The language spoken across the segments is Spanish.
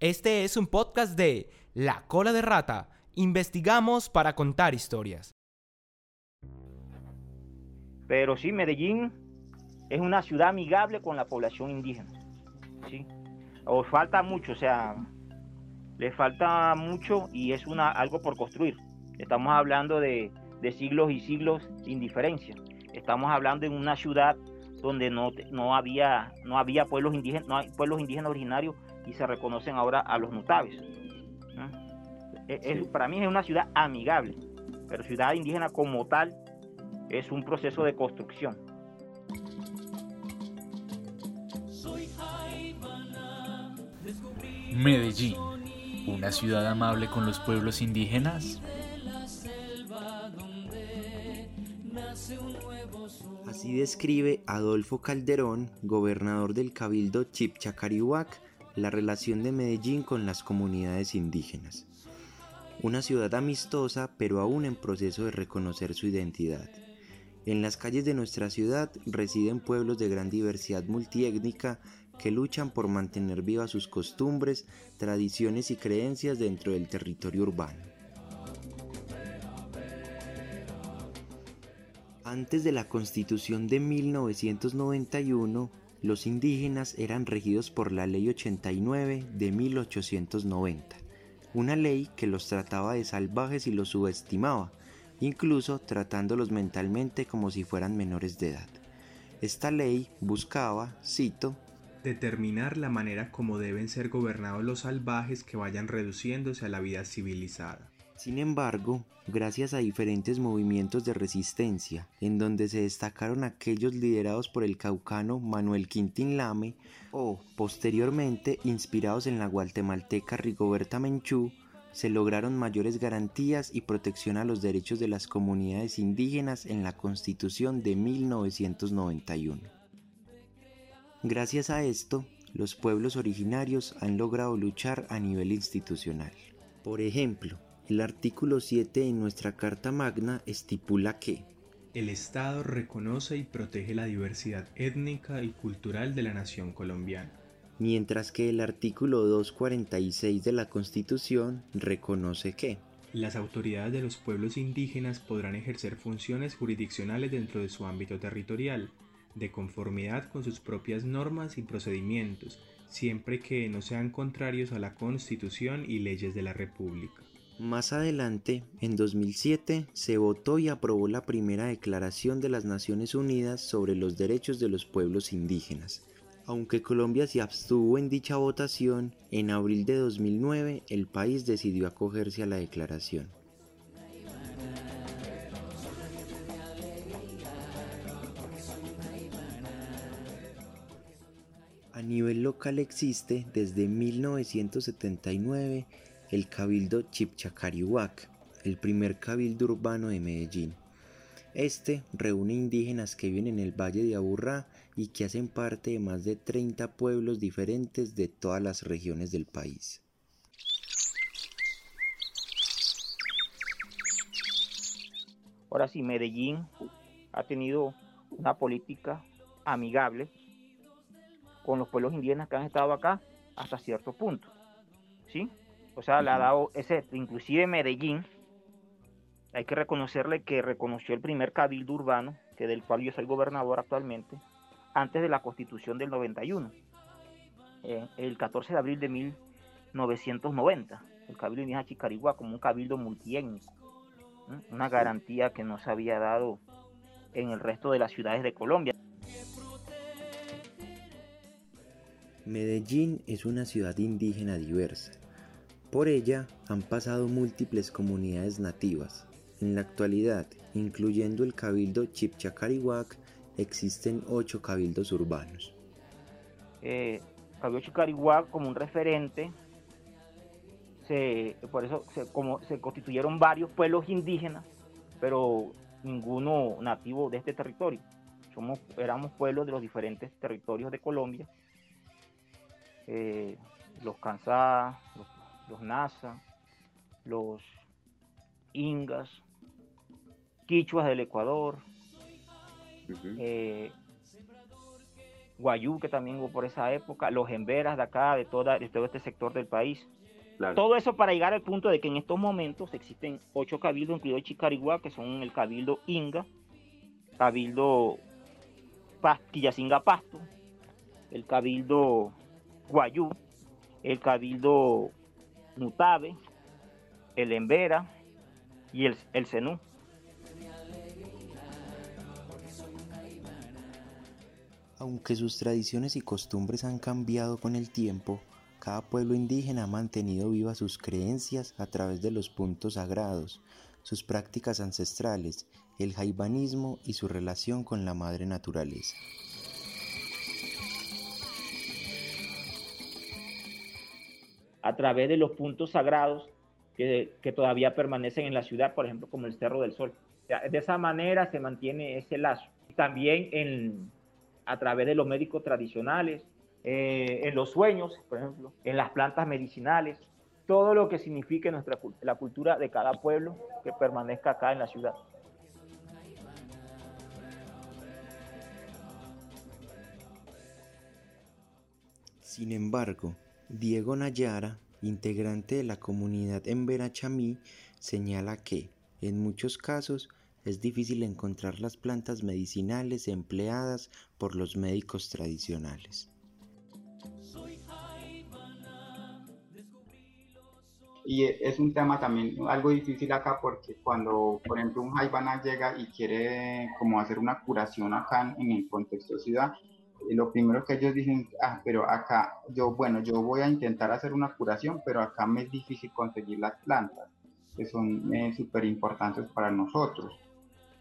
Este es un podcast de La Cola de Rata. Investigamos para contar historias. Pero sí, Medellín es una ciudad amigable con la población indígena. ¿sí? Falta mucho, o sea, le falta mucho y es una, algo por construir. Estamos hablando de, de siglos y siglos de indiferencia. Estamos hablando de una ciudad donde no, no, había, no había pueblos indígenas, no hay pueblos indígenas originarios y se reconocen ahora a los nutaves. para mí es una ciudad amigable, pero ciudad indígena como tal es un proceso de construcción. Medellín, una ciudad amable con los pueblos indígenas. Así describe Adolfo Calderón, gobernador del cabildo Chipchacarihuac, la relación de Medellín con las comunidades indígenas. Una ciudad amistosa, pero aún en proceso de reconocer su identidad. En las calles de nuestra ciudad residen pueblos de gran diversidad multiétnica que luchan por mantener vivas sus costumbres, tradiciones y creencias dentro del territorio urbano. Antes de la constitución de 1991, los indígenas eran regidos por la Ley 89 de 1890, una ley que los trataba de salvajes y los subestimaba, incluso tratándolos mentalmente como si fueran menores de edad. Esta ley buscaba, cito, determinar la manera como deben ser gobernados los salvajes que vayan reduciéndose a la vida civilizada. Sin embargo, gracias a diferentes movimientos de resistencia, en donde se destacaron aquellos liderados por el caucano Manuel Quintín Lame o, posteriormente, inspirados en la guatemalteca Rigoberta Menchú, se lograron mayores garantías y protección a los derechos de las comunidades indígenas en la Constitución de 1991. Gracias a esto, los pueblos originarios han logrado luchar a nivel institucional. Por ejemplo, el artículo 7 en nuestra Carta Magna estipula que el Estado reconoce y protege la diversidad étnica y cultural de la nación colombiana. Mientras que el artículo 246 de la Constitución reconoce que las autoridades de los pueblos indígenas podrán ejercer funciones jurisdiccionales dentro de su ámbito territorial, de conformidad con sus propias normas y procedimientos, siempre que no sean contrarios a la Constitución y leyes de la República. Más adelante, en 2007, se votó y aprobó la primera Declaración de las Naciones Unidas sobre los Derechos de los Pueblos Indígenas. Aunque Colombia se abstuvo en dicha votación, en abril de 2009 el país decidió acogerse a la declaración. A nivel local existe desde 1979 el Cabildo Chipchacarihuac, el primer cabildo urbano de Medellín. Este reúne indígenas que viven en el Valle de Aburrá y que hacen parte de más de 30 pueblos diferentes de todas las regiones del país. Ahora sí, Medellín ha tenido una política amigable con los pueblos indígenas que han estado acá hasta cierto punto. ¿Sí? O sea, le ha dado ese, inclusive Medellín, hay que reconocerle que reconoció el primer cabildo urbano, que del cual yo soy gobernador actualmente, antes de la constitución del 91, eh, el 14 de abril de 1990, el cabildo indígena Chicarigua como un cabildo multiétnico, una garantía que no se había dado en el resto de las ciudades de Colombia. Medellín es una ciudad indígena diversa por ella han pasado múltiples comunidades nativas. En la actualidad, incluyendo el cabildo Chipchacarihuac, existen ocho cabildos urbanos. Eh, cabildo Chipchacarihuac como un referente, por eso se, como, se constituyeron varios pueblos indígenas, pero ninguno nativo de este territorio. Somos, éramos pueblos de los diferentes territorios de Colombia. Eh, los Kansas, los los Nasa, los Ingas, Quichuas del Ecuador, eh, Guayú, que también hubo por esa época, los Emberas de acá, de, toda, de todo este sector del país. Todo eso para llegar al punto de que en estos momentos existen ocho cabildos, incluido Chicarigua, que son el cabildo Inga, cabildo Quillacinga Pasto, el cabildo Guayú, el cabildo Nutabe, el Embera y el, el Zenú. Aunque sus tradiciones y costumbres han cambiado con el tiempo, cada pueblo indígena ha mantenido vivas sus creencias a través de los puntos sagrados, sus prácticas ancestrales, el jaibanismo y su relación con la madre naturaleza. A través de los puntos sagrados que, todavía permanecen en la ciudad, por ejemplo, como el Cerro del Sol. de esa manera se mantiene ese lazo. También en, a través de los médicos tradicionales, eh, en los sueños, por ejemplo, en las plantas medicinales, todo lo que signifique nuestra, la cultura de cada pueblo que permanezca acá en la ciudad. Sin embargo, Diego Nayara, integrante de la comunidad en Verachamí, señala que, en muchos casos, es difícil encontrar las plantas medicinales empleadas por los médicos tradicionales. Y es un tema también algo difícil acá porque cuando, por ejemplo, un jaibana llega y quiere como hacer una curación acá en el contexto de ciudad, lo primero que ellos dicen, ah, pero acá, yo, bueno, yo voy a intentar hacer una curación, pero acá me es difícil conseguir las plantas, que son eh, súper importantes para nosotros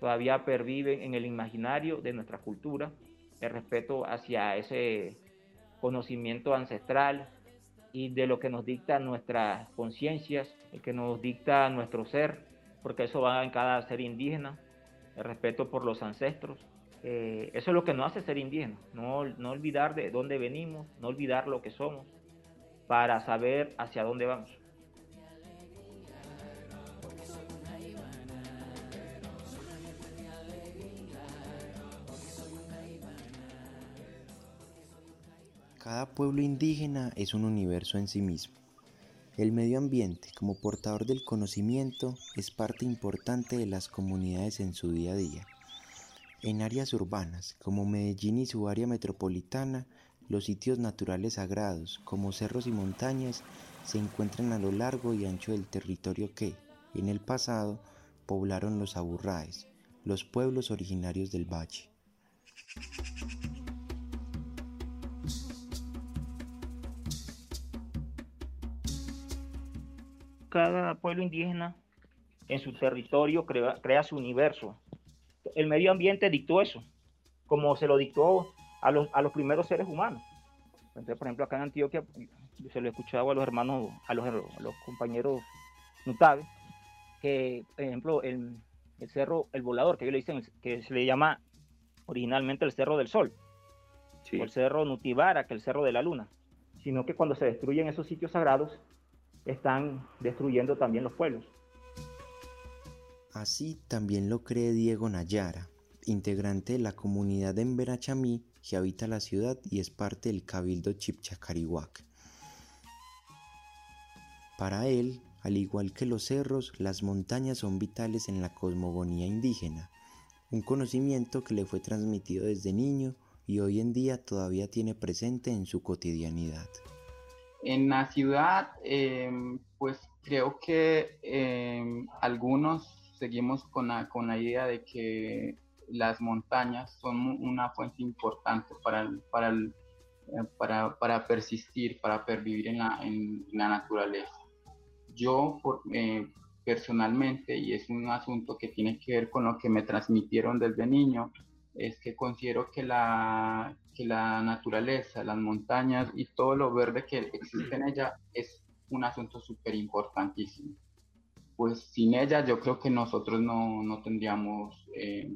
todavía pervive en el imaginario de nuestra cultura, el respeto hacia ese conocimiento ancestral y de lo que nos dicta nuestras conciencias, el que nos dicta nuestro ser, porque eso va en cada ser indígena, el respeto por los ancestros. Eh, eso es lo que nos hace ser indígena, no, no olvidar de dónde venimos, no olvidar lo que somos, para saber hacia dónde vamos. Cada pueblo indígena es un universo en sí mismo. El medio ambiente, como portador del conocimiento, es parte importante de las comunidades en su día a día. En áreas urbanas, como Medellín y su área metropolitana, los sitios naturales sagrados, como cerros y montañas, se encuentran a lo largo y ancho del territorio que, en el pasado, poblaron los aburraes, los pueblos originarios del valle. cada pueblo indígena en su territorio crea, su universo. El medio ambiente dictó eso, como se lo dictó a los, a los primeros seres humanos. Entonces, por ejemplo, acá en Antioquia, se lo he escuchado a los hermanos, a los, los compañeros Nutabe, que, por ejemplo, el, el, cerro, el volador, que ellos le dicen, que se le llama originalmente el Cerro del Sol, o el Cerro Nutibara, que el Cerro de la Luna, sino que cuando se destruyen esos sitios sagrados, están destruyendo también los pueblos. Así también lo cree Diego Nayara, integrante de la comunidad de Emberachamí que habita la ciudad y es parte del cabildo Chipchacarihuac. Para él, al igual que los cerros, las montañas son vitales en la cosmogonía indígena, un conocimiento que le fue transmitido desde niño y hoy en día todavía tiene presente en su cotidianidad. En la ciudad, em, pues creo que em, algunos seguimos con la, con la idea de que las montañas son una fuente importante para, para, eh, para, para, persistir, para pervivir en la, en la naturaleza. Yo eh, personalmente, y es un asunto que tiene que ver con lo que me transmitieron desde niño, es que considero que la, que la naturaleza, las montañas y todo lo verde que existe en ella es un asunto súper importantísimo. Pues sin ella yo creo que nosotros no, no tendríamos eh,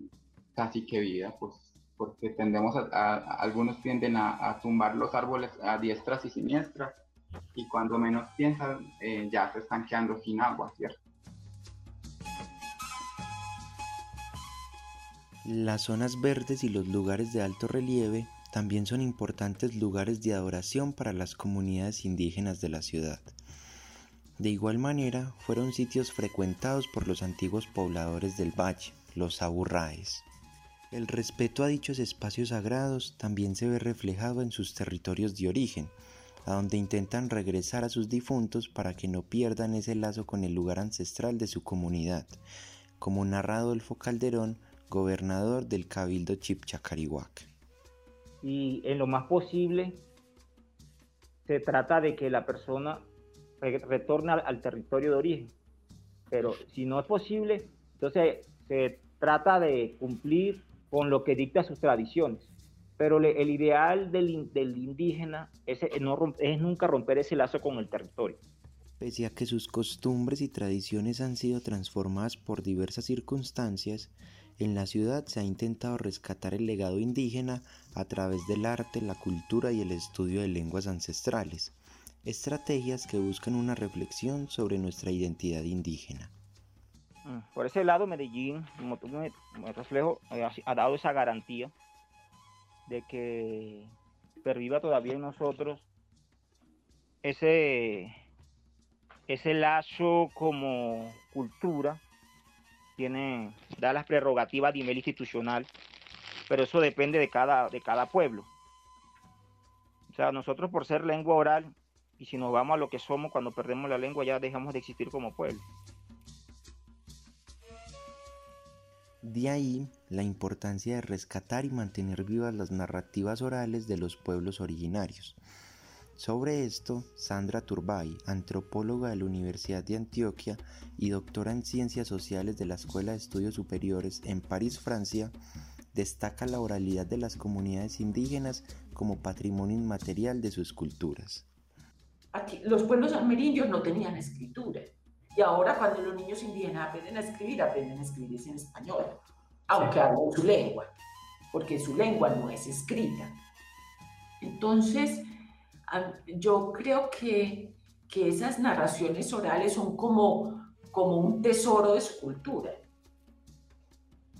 casi que vida, pues porque tendemos a, algunos tienden a, tumbar los árboles a diestras y siniestras y cuando menos piensan eh, ya se están quedando sin agua, ¿cierto? Las zonas verdes y los lugares de alto relieve también son importantes lugares de adoración para las comunidades indígenas de la ciudad. De igual manera, fueron sitios frecuentados por los antiguos pobladores del valle, los aburraes. El respeto a dichos espacios sagrados también se ve reflejado en sus territorios de origen, a donde intentan regresar a sus difuntos para que no pierdan ese lazo con el lugar ancestral de su comunidad, como narra Adolfo Calderón, gobernador del Cabildo Chipchacarihuac. Y en lo más posible se trata de que la persona retorna al, territorio de origen. Pero si no es posible, entonces se trata de cumplir con lo que dicta sus tradiciones. Pero el ideal del, del indígena es, no, es nunca romper ese lazo con el territorio. Pese a que sus costumbres y tradiciones han sido transformadas por diversas circunstancias, en la ciudad se ha intentado rescatar el legado indígena a través del arte, la cultura y el estudio de lenguas ancestrales estrategias que buscan una reflexión sobre nuestra identidad indígena. Mm, por ese lado, Medellín, como tú me, reflejo, eh, ha dado esa garantía de que perviva todavía en nosotros ese, ese lazo como cultura, tiene, da las prerrogativas a nivel institucional, pero eso depende de cada, de cada pueblo. O sea, nosotros por ser lengua oral y si nos vamos a lo que somos cuando perdemos la lengua, ya dejamos de existir como pueblo. De ahí la importancia de rescatar y mantener vivas las narrativas orales de los pueblos originarios. Sobre esto, Sandra Turbay, antropóloga de la Universidad de Antioquia y doctora en Ciencias Sociales de la Escuela de Estudios Superiores en París, Francia, destaca la oralidad de las comunidades indígenas como patrimonio inmaterial de sus culturas los pueblos amerindios no tenían escritura. Y ahora cuando los niños indígenas aprenden a escribir, aprenden a escribir en español, aunque hablan su lengua, porque su lengua no es escrita. Entonces, yo creo que, que esas narraciones orales son como, como un tesoro de su cultura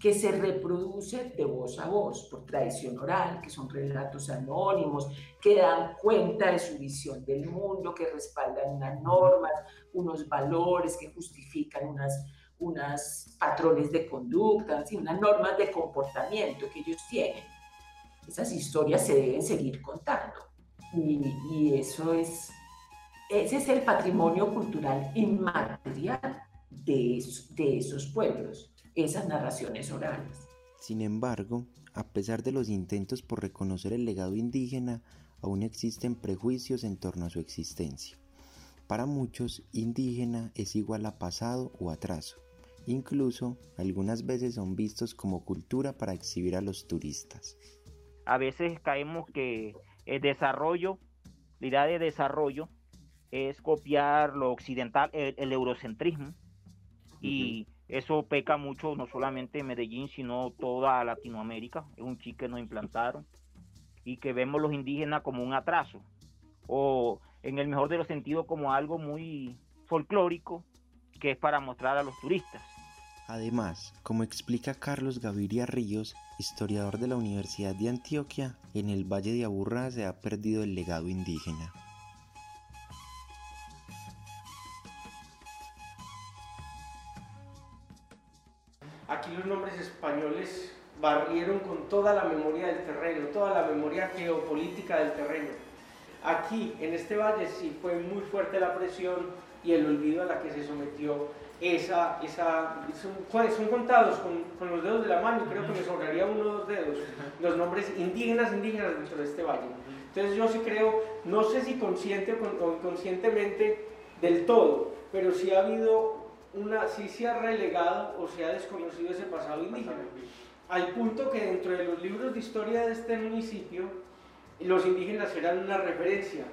que se reproduce de voz a voz por tradición oral, que son relatos anónimos, que dan cuenta de su visión del mundo, que respaldan unas normas, unos valores, que justifican unas, unas patrones de conducta, unas normas de comportamiento que ellos tienen. Esas historias se deben seguir contando. Y, y eso es, ese es el patrimonio cultural inmaterial de, de esos pueblos esas narraciones orales. Sin embargo, a pesar de los intentos por reconocer el legado indígena, aún existen prejuicios en torno a su existencia. Para muchos, indígena es igual a pasado o atraso. Incluso, algunas veces son vistos como cultura para exhibir a los turistas. A veces caemos que el desarrollo, la idea de desarrollo, es copiar lo occidental, el, eurocentrismo, y eso peca mucho, no solamente en Medellín, sino toda Latinoamérica. Es un chip que nos implantaron y que vemos los indígenas como un atraso o en el mejor de los sentidos como algo muy folclórico que es para mostrar a los turistas. Además, como explica Carlos Gaviria Ríos, historiador de la Universidad de Antioquia, en el Valle de Aburrá se ha perdido el legado indígena. Barrieron con toda la memoria del terreno, toda la memoria geopolítica del terreno. Aquí, en este valle, sí fue muy fuerte la presión y el olvido a la que se sometió esa, esa son, contados con, con, los dedos de la mano, creo que me sobraría uno o dos dedos, los nombres indígenas, indígenas dentro de este valle. Entonces yo sí creo, no sé si consciente o inconscientemente del todo, pero sí ha habido una, sí se ha relegado o se ha desconocido ese pasado indígena. Al punto que dentro de los libros de historia de este municipio, los indígenas eran una referencia,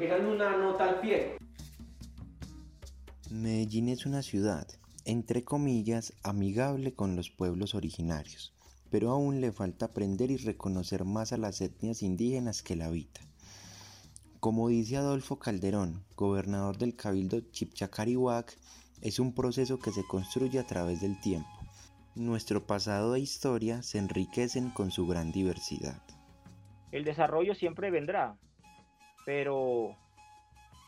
eran una nota al pie. Medellín es una ciudad, entre comillas, amigable con los pueblos originarios, pero aún le falta aprender y reconocer más a las etnias indígenas que la habitan. Como dice Adolfo Calderón, gobernador del Cabildo Chipchacarihuac, es un proceso que se construye a través del tiempo. Nuestro pasado e historia se enriquecen con su gran diversidad. el desarrollo siempre vendrá, pero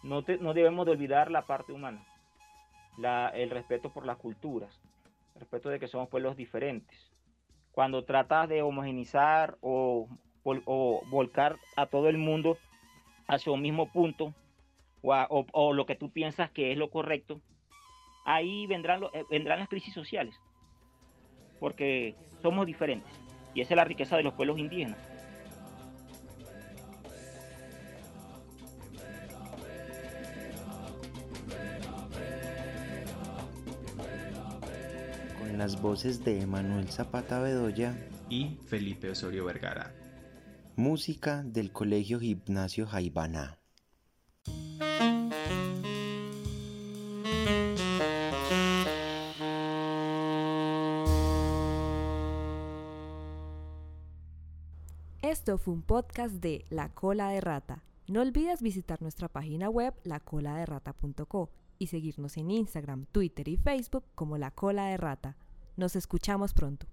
no, no debemos de olvidar la parte humana, el respeto por las culturas, el respeto de que somos pueblos diferentes. Cuando tratas de homogenizar o, volcar a todo el mundo hacia un mismo punto, o, lo que tú piensas que es lo correcto, ahí vendrán, eh, vendrán las crisis sociales, porque somos diferentes. Y esa es la riqueza de los pueblos indígenas. Con las voces de Manuel Zapata Bedoya y Felipe Osorio Vergara. Música del Colegio Gimnasio Jaibaná. Esto fue un podcast de La Cola de Rata. No olvides visitar nuestra página web lacoladerrata.co y seguirnos en Instagram, Twitter y Facebook como La Cola de Rata. Nos escuchamos pronto.